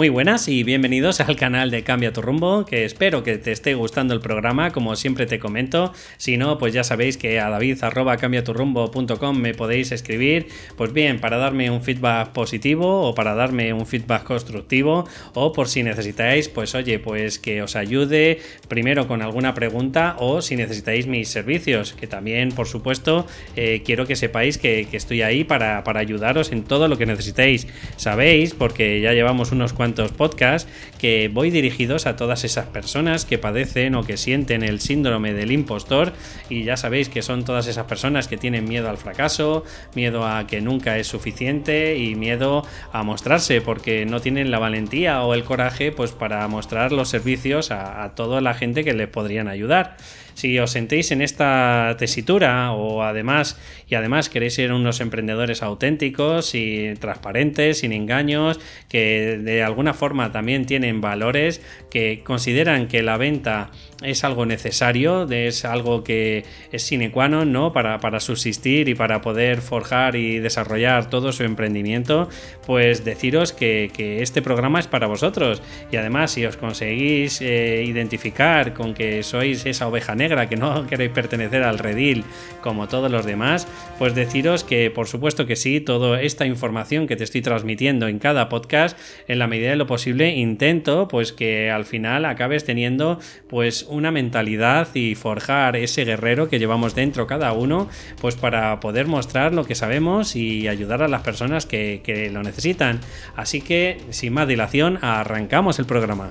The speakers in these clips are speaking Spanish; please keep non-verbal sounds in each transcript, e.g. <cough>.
Muy buenas y bienvenidos al canal de Cambia tu rumbo, que espero que te esté gustando el programa, como siempre te comento. Si no, pues ya sabéis que a david.cambiaturrumbo.com me podéis escribir, pues bien, para darme un feedback positivo o para darme un feedback constructivo o por si necesitáis, pues oye, pues que os ayude primero con alguna pregunta o si necesitáis mis servicios, que también, por supuesto, eh, quiero que sepáis que, estoy ahí para, para ayudaros en todo lo que necesitéis. Sabéis, porque ya llevamos unos cuantos podcasts que voy dirigidos a todas esas personas que padecen o que sienten el síndrome del impostor y ya sabéis que son todas esas personas que tienen miedo al fracaso, miedo a que nunca es suficiente y miedo a mostrarse porque no tienen la valentía o el coraje pues para mostrar los servicios a, a toda la gente que les podrían ayudar. Si os sentéis en esta tesitura o además y además queréis ser unos emprendedores auténticos y transparentes, sin engaños, que de alguna forma también tienen valores, que consideran que la venta es algo necesario, es algo que es sine qua non ¿no? para, para subsistir y para poder forjar y desarrollar todo su emprendimiento, pues deciros que, que este programa es para vosotros. Y además, si os conseguís eh, identificar con que sois esa oveja negra, que no <laughs> queréis pertenecer al redil como todos los demás, pues deciros que por supuesto que sí, toda esta información que te estoy transmitiendo en cada podcast, en la medida de lo posible, intento pues que al final acabes teniendo pues una mentalidad y forjar ese guerrero que llevamos dentro cada uno, pues para poder mostrar lo que sabemos y ayudar a las personas que, que lo necesitan. Así que, sin más dilación, arrancamos el programa.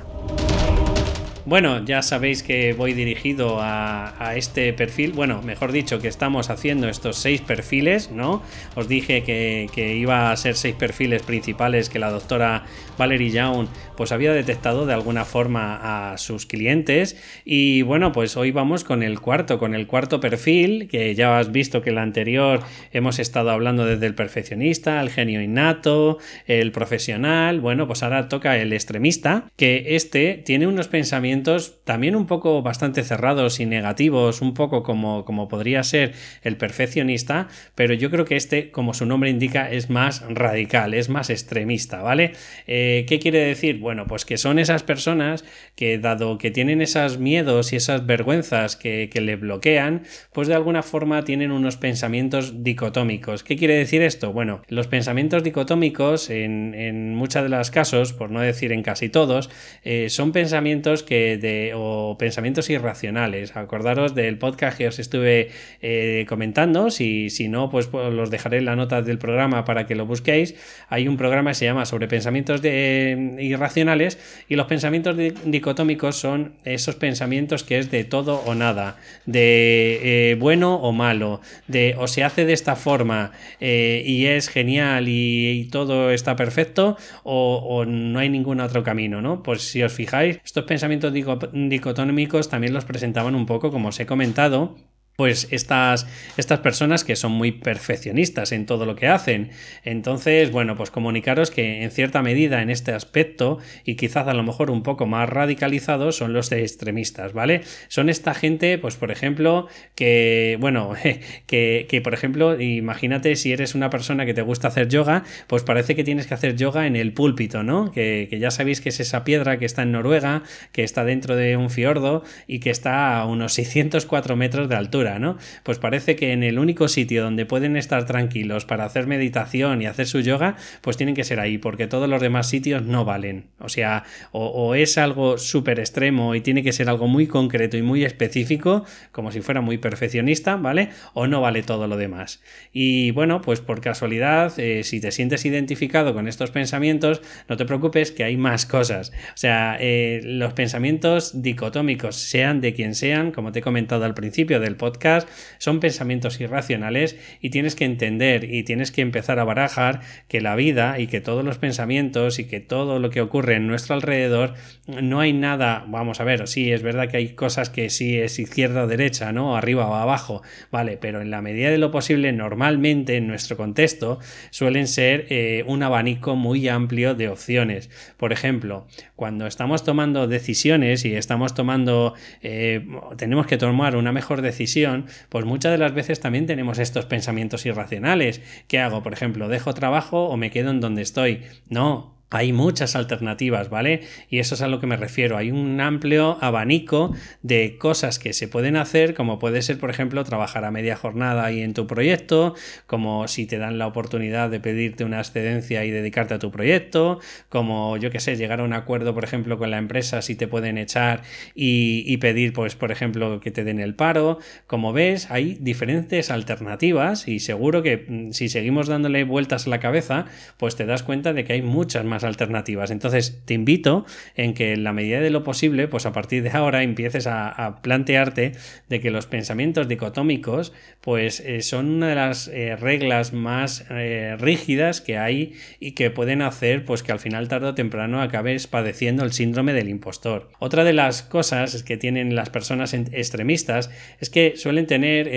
Bueno, ya sabéis que voy dirigido a, este perfil, bueno, mejor dicho, que estamos haciendo estos seis perfiles, ¿no? Os dije que, iba a ser seis perfiles principales que la doctora Valerie Young pues había detectado de alguna forma a sus clientes. Y bueno, pues hoy vamos con el cuarto, con el cuarto perfil, que ya has visto que el anterior hemos estado hablando desde el perfeccionista, el genio innato, el profesional, bueno, pues ahora toca el extremista, que este tiene unos pensamientos también un poco bastante cerrados y negativos, un poco como, como podría ser el perfeccionista, pero yo creo que este, como su nombre indica, es más radical, es más extremista, ¿vale? Eh, ¿Qué quiere decir? Bueno, pues que son esas personas que, dado que tienen esos miedos y esas vergüenzas que, le bloquean, pues de alguna forma tienen unos pensamientos dicotómicos. ¿Qué quiere decir esto? Bueno, los pensamientos dicotómicos, en, muchos de los casos, por no decir en casi todos, eh, son pensamientos que o pensamientos irracionales. Acordaros del podcast que os estuve eh, comentando. Si, si no, pues, pues, los dejaré en la nota del programa para que lo busquéis. Hay un programa que se llama sobre pensamientos de, irracionales y los pensamientos dicotómicos son esos pensamientos que es de todo o nada, de eh, bueno o malo, de o se hace de esta forma eh, y es genial y, todo está perfecto o, o no hay ningún otro camino, ¿no? Pues si os fijáis, estos pensamientos dicotómicos también los presentaban un poco, como os he comentado, pues estas, estas personas que son muy perfeccionistas en todo lo que hacen. Entonces, bueno, pues comunicaros que en cierta medida en este aspecto y quizás a lo mejor un poco más radicalizados son los extremistas, ¿vale? Son esta gente, pues por ejemplo, que, bueno, <laughs> que, que por ejemplo, imagínate si eres una persona que te gusta hacer yoga, pues parece que tienes que hacer yoga en el púlpito, ¿no? Que, que ya sabéis que es esa piedra que está en Noruega, que está dentro de un fiordo y que está a unos 604 metros de altura. Pues parece que en el único sitio donde pueden estar tranquilos para hacer meditación y hacer su yoga, pues tienen que ser ahí, porque todos los demás sitios no valen. O sea, o, es algo súper extremo y tiene que ser algo muy concreto y muy específico, como si fuera muy perfeccionista, ¿vale? O no vale todo lo demás. Y bueno, pues por casualidad, eh, si te sientes identificado con estos pensamientos, no te preocupes que hay más cosas. O sea, eh, los pensamientos dicotómicos, sean de quien sean, como te he comentado al principio del podcast, son pensamientos irracionales y tienes que entender y tienes que empezar a barajar que la vida y que todos los pensamientos y que todo lo que ocurre en nuestro alrededor no hay nada, vamos a ver, sí, es verdad que hay cosas que sí es izquierda o derecha, ¿no? Arriba o abajo, vale, pero en la medida de lo posible, normalmente en nuestro contexto suelen ser eh, un abanico muy amplio de opciones. Por ejemplo, cuando estamos tomando decisiones y estamos tomando, eh, tenemos que tomar una mejor decisión, pues muchas de las veces también tenemos estos pensamientos irracionales. ¿Qué hago? Por ejemplo, ¿dejo trabajo o me quedo en donde estoy? No, hay muchas alternativas, ¿vale? Y eso es a lo que me refiero. Hay un amplio abanico de cosas que se pueden hacer, como puede ser, por ejemplo, trabajar a media jornada ahí en tu proyecto, como si te dan la oportunidad de pedirte una excedencia y dedicarte a tu proyecto, como yo que sé, llegar a un acuerdo, por ejemplo, con la empresa si te pueden echar y, y pedir, pues, por ejemplo, que te den el paro. Como ves, hay diferentes alternativas y seguro que mm, si seguimos dándole vueltas a la cabeza, pues te das cuenta de que hay muchas más alternativas. Entonces, te invito en que en la medida de lo posible, pues a partir de ahora empieces a, plantearte de que los pensamientos dicotómicos, pues eh, son una de las eh, reglas más eh, rígidas que hay y que pueden hacer, pues que al final tarde o temprano acabes padeciendo el síndrome del impostor. Otra de las cosas que tienen las personas extremistas es que suelen tener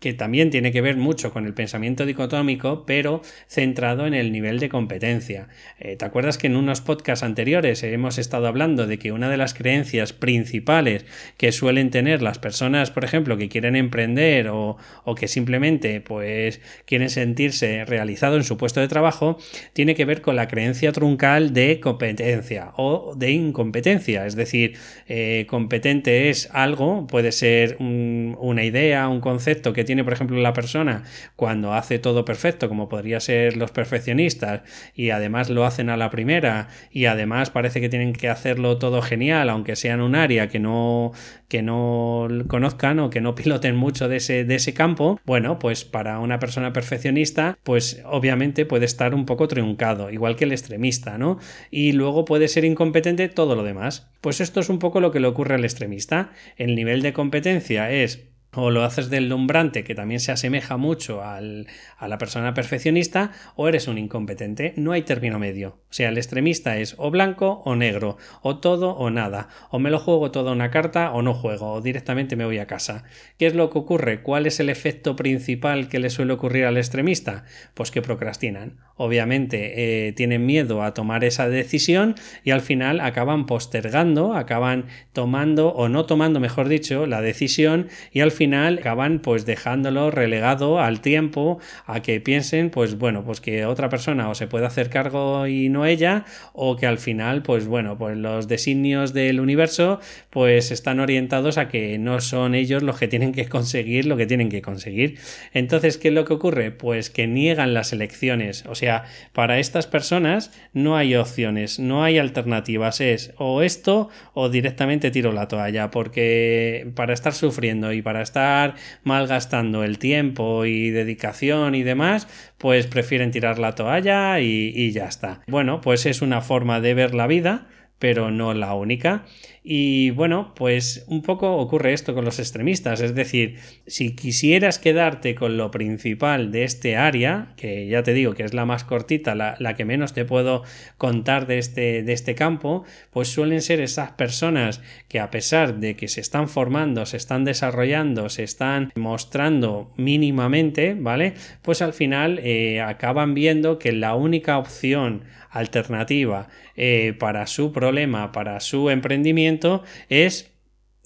que también tiene que ver mucho con el pensamiento dicotómico, pero centrado en el nivel de competencia. Eh, ¿Te acuerdas que en unos podcasts anteriores hemos estado hablando de que una de las creencias principales que suelen tener las personas, por ejemplo, que quieren emprender o, o que simplemente pues quieren sentirse realizado en su puesto de trabajo, tiene que ver con la creencia truncal de competencia o de incompetencia? Es decir, eh, competente es algo, puede ser una idea, un concepto que tiene, por ejemplo, la persona cuando hace todo perfecto, como podría ser los perfeccionistas, y además lo hacen a la primera, y además parece que tienen que hacerlo todo genial, aunque sea en un área que no, que no conozcan o que no <laughs> piloten mucho de ese, de ese campo, bueno, pues para una persona perfeccionista, pues obviamente puede estar un poco truncado, igual que el extremista, ¿no? Y luego puede ser incompetente todo lo demás. Pues esto es un poco lo que le ocurre al extremista. El nivel de competencia es o lo haces del lumbrante, que también se asemeja mucho al, a la persona perfeccionista, o eres un incompetente. No hay término medio. O sea, el extremista es o blanco o negro, o todo o nada, o me lo juego toda una carta o no juego, o directamente me voy a casa. ¿Qué es lo que ocurre? ¿Cuál es el efecto principal que le suele ocurrir al extremista? Pues que procrastinan. Obviamente eh, tienen miedo a tomar esa decisión y al final acaban postergando, acaban tomando o no tomando, mejor dicho, la decisión y al final acaban pues dejándolo relegado al tiempo a que piensen pues bueno pues que otra persona o se puede hacer cargo y no ella o que al final pues bueno pues los designios del universo pues están orientados a que no son ellos los que tienen que conseguir lo que tienen que conseguir. Entonces ¿qué es lo que ocurre? pues que niegan las elecciones. O sea para estas personas no hay opciones no hay alternativas. Es o esto o directamente tiro la toalla porque para estar sufriendo y para estar malgastando el tiempo y dedicación y demás, pues prefieren tirar la toalla y, y ya está. Bueno, pues es una forma de ver la vida pero no la única. Y bueno, pues un poco ocurre esto con los extremistas, es decir, si quisieras quedarte con lo principal de este área, que ya te digo que es la más cortita, la, que menos te puedo contar de este, de este campo, pues suelen ser esas personas que a pesar de que se están formando, se están desarrollando, se están mostrando mínimamente, ¿vale? Pues al final eh, acaban viendo que la única opción alternativa eh, para su problema, para su emprendimiento, es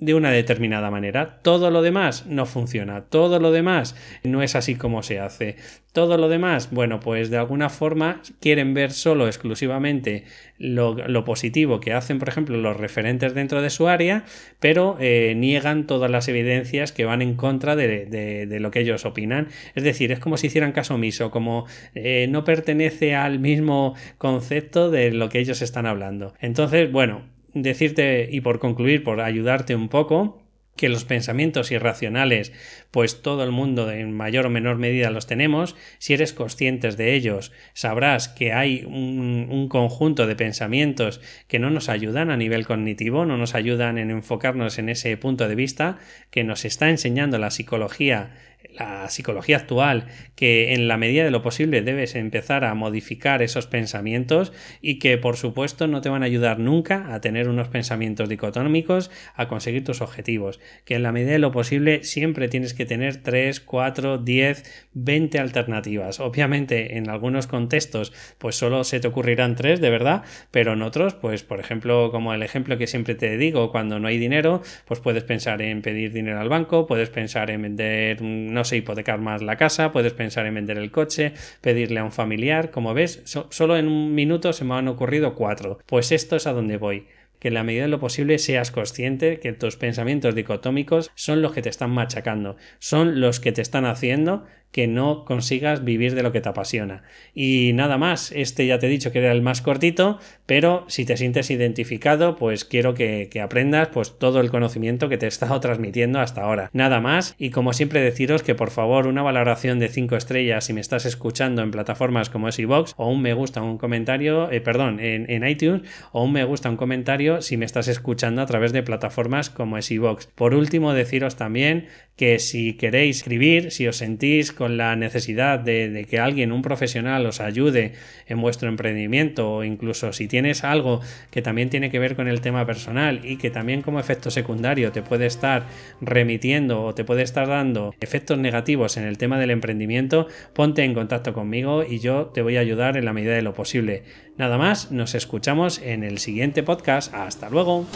de una determinada manera. Todo lo demás no funciona. Todo lo demás no es así como se hace. Todo lo demás, bueno, pues de alguna forma quieren ver solo exclusivamente lo, positivo que hacen, por ejemplo, los referentes dentro de su área, pero eh, niegan todas las evidencias que van en contra de, lo que ellos opinan. Es decir, es como si hicieran caso omiso, como eh, no pertenece al mismo concepto de lo que ellos están hablando. Entonces, bueno, decirte y por concluir, por ayudarte un poco, que los pensamientos irracionales, pues todo el mundo en mayor o menor medida los tenemos, si eres conscientes de ellos, sabrás que hay un, un, conjunto de pensamientos que no nos ayudan a nivel cognitivo, no nos ayudan en enfocarnos en ese punto de vista que nos está enseñando la psicología la psicología actual, que en la medida de lo posible debes empezar a modificar esos pensamientos y que por supuesto no te van a ayudar nunca a tener unos pensamientos dicotómicos, a conseguir tus objetivos, que en la medida de lo posible siempre tienes que tener 3, 4, 10, 20 alternativas. Obviamente en algunos contextos pues solo se te ocurrirán 3 de verdad, pero en otros pues por ejemplo como el ejemplo que siempre te digo, cuando no hay dinero pues puedes pensar en pedir dinero al banco, puedes pensar en vender un no sé, hipotecar más la casa, puedes pensar en vender el coche, pedirle a un familiar. Como ves, solo en un minuto se me han ocurrido cuatro. Pues esto es a donde voy que en la medida de lo posible seas consciente que tus pensamientos dicotómicos son los que te están machacando, son los que te están haciendo que no consigas vivir de lo que te apasiona. Y nada más, este ya te he dicho que era el más cortito, pero si te sientes identificado, pues quiero que, aprendas pues todo el conocimiento que te he estado <laughs> transmitiendo hasta ahora. Nada más, y como siempre deciros que por favor una valoración de 5 estrellas si me estás escuchando en plataformas como es o un me gusta, un comentario, eh, perdón, en, iTunes, o un me gusta, un comentario si me estás escuchando a través de plataformas como es. Por último, deciros también que si queréis escribir, si os sentís con la necesidad de, que alguien, un profesional, os ayude en vuestro emprendimiento o incluso si tienes algo que también tiene que ver con el tema personal y que también como efecto secundario te puede estar remitiendo o te puede estar dando efectos negativos en el tema del emprendimiento, ponte en contacto conmigo y yo te voy a ayudar en la medida de lo posible. Nada más, nos escuchamos en el siguiente podcast. Hasta luego.